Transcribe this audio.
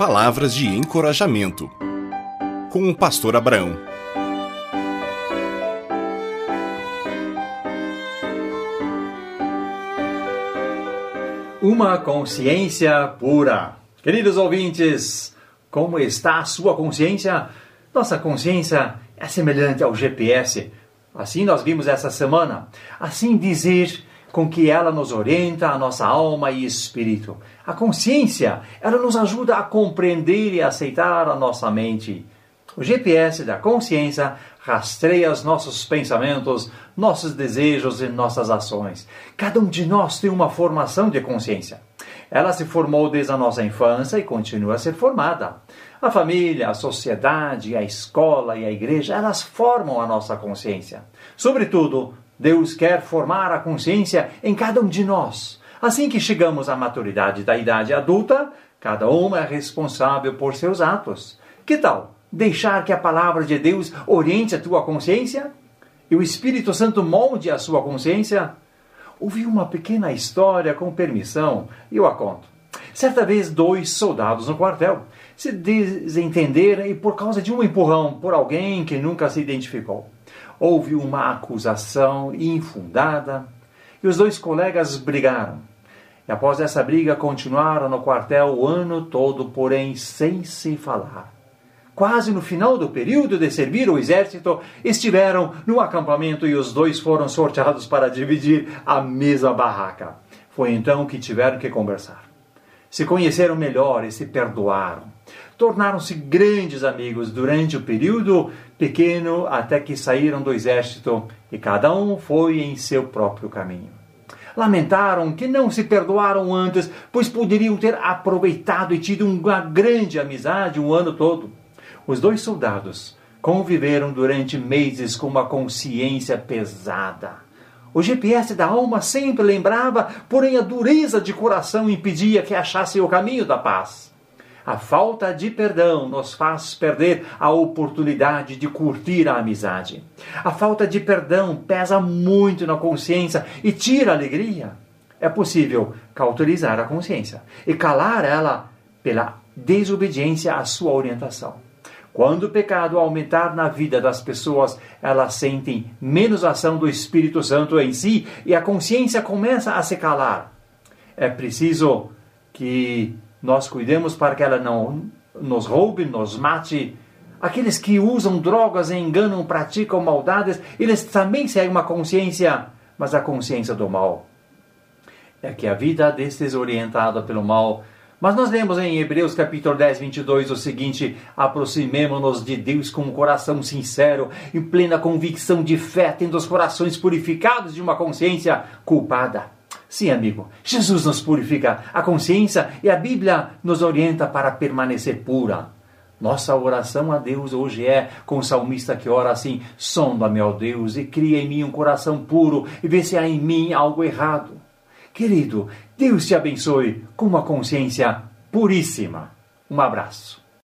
Palavras de encorajamento. Com o pastor Abraão. Uma consciência pura. Queridos ouvintes, como está a sua consciência? Nossa consciência é semelhante ao GPS. Assim nós vimos essa semana. Assim dizer com que ela nos orienta a nossa alma e espírito. A consciência, ela nos ajuda a compreender e aceitar a nossa mente. O GPS da consciência rastreia os nossos pensamentos, nossos desejos e nossas ações. Cada um de nós tem uma formação de consciência. Ela se formou desde a nossa infância e continua a ser formada. A família, a sociedade, a escola e a igreja, elas formam a nossa consciência. Sobretudo, Deus quer formar a consciência em cada um de nós. Assim que chegamos à maturidade da idade adulta, cada um é responsável por seus atos. Que tal deixar que a palavra de Deus oriente a tua consciência? E o Espírito Santo molde a sua consciência? Ouvi uma pequena história com permissão e eu a conto. Certa vez, dois soldados no quartel se desentenderam e, por causa de um empurrão por alguém que nunca se identificou, houve uma acusação infundada e os dois colegas brigaram. E após essa briga, continuaram no quartel o ano todo, porém sem se falar. Quase no final do período de servir o exército, estiveram no acampamento e os dois foram sorteados para dividir a mesma barraca. Foi então que tiveram que conversar. Se conheceram melhor e se perdoaram tornaram-se grandes amigos durante o período pequeno até que saíram do exército e cada um foi em seu próprio caminho. Lamentaram que não se perdoaram antes, pois poderiam ter aproveitado e tido uma grande amizade um ano todo. Os dois soldados conviveram durante meses com uma consciência pesada. O GPS da alma sempre lembrava, porém a dureza de coração impedia que achassem o caminho da paz. A falta de perdão nos faz perder a oportunidade de curtir a amizade. A falta de perdão pesa muito na consciência e tira a alegria. É possível cauterizar a consciência e calar ela pela desobediência à sua orientação. Quando o pecado aumentar na vida das pessoas, elas sentem menos ação do Espírito Santo em si e a consciência começa a se calar. É preciso que nós cuidemos para que ela não nos roube, nos mate. Aqueles que usam drogas, enganam, praticam maldades, eles também seguem uma consciência, mas a consciência do mal. É que a vida é desorientada pelo mal. Mas nós lemos em Hebreus capítulo 10, 22 o seguinte: aproximemo-nos de Deus com um coração sincero, em plena convicção de fé, tendo os corações purificados de uma consciência culpada. Sim, amigo, Jesus nos purifica a consciência e a Bíblia nos orienta para permanecer pura. Nossa oração a Deus hoje é com o salmista que ora assim: sonda-me, ó Deus, e cria em mim um coração puro e vê se há em mim algo errado. Querido, Deus te abençoe com uma consciência puríssima. Um abraço.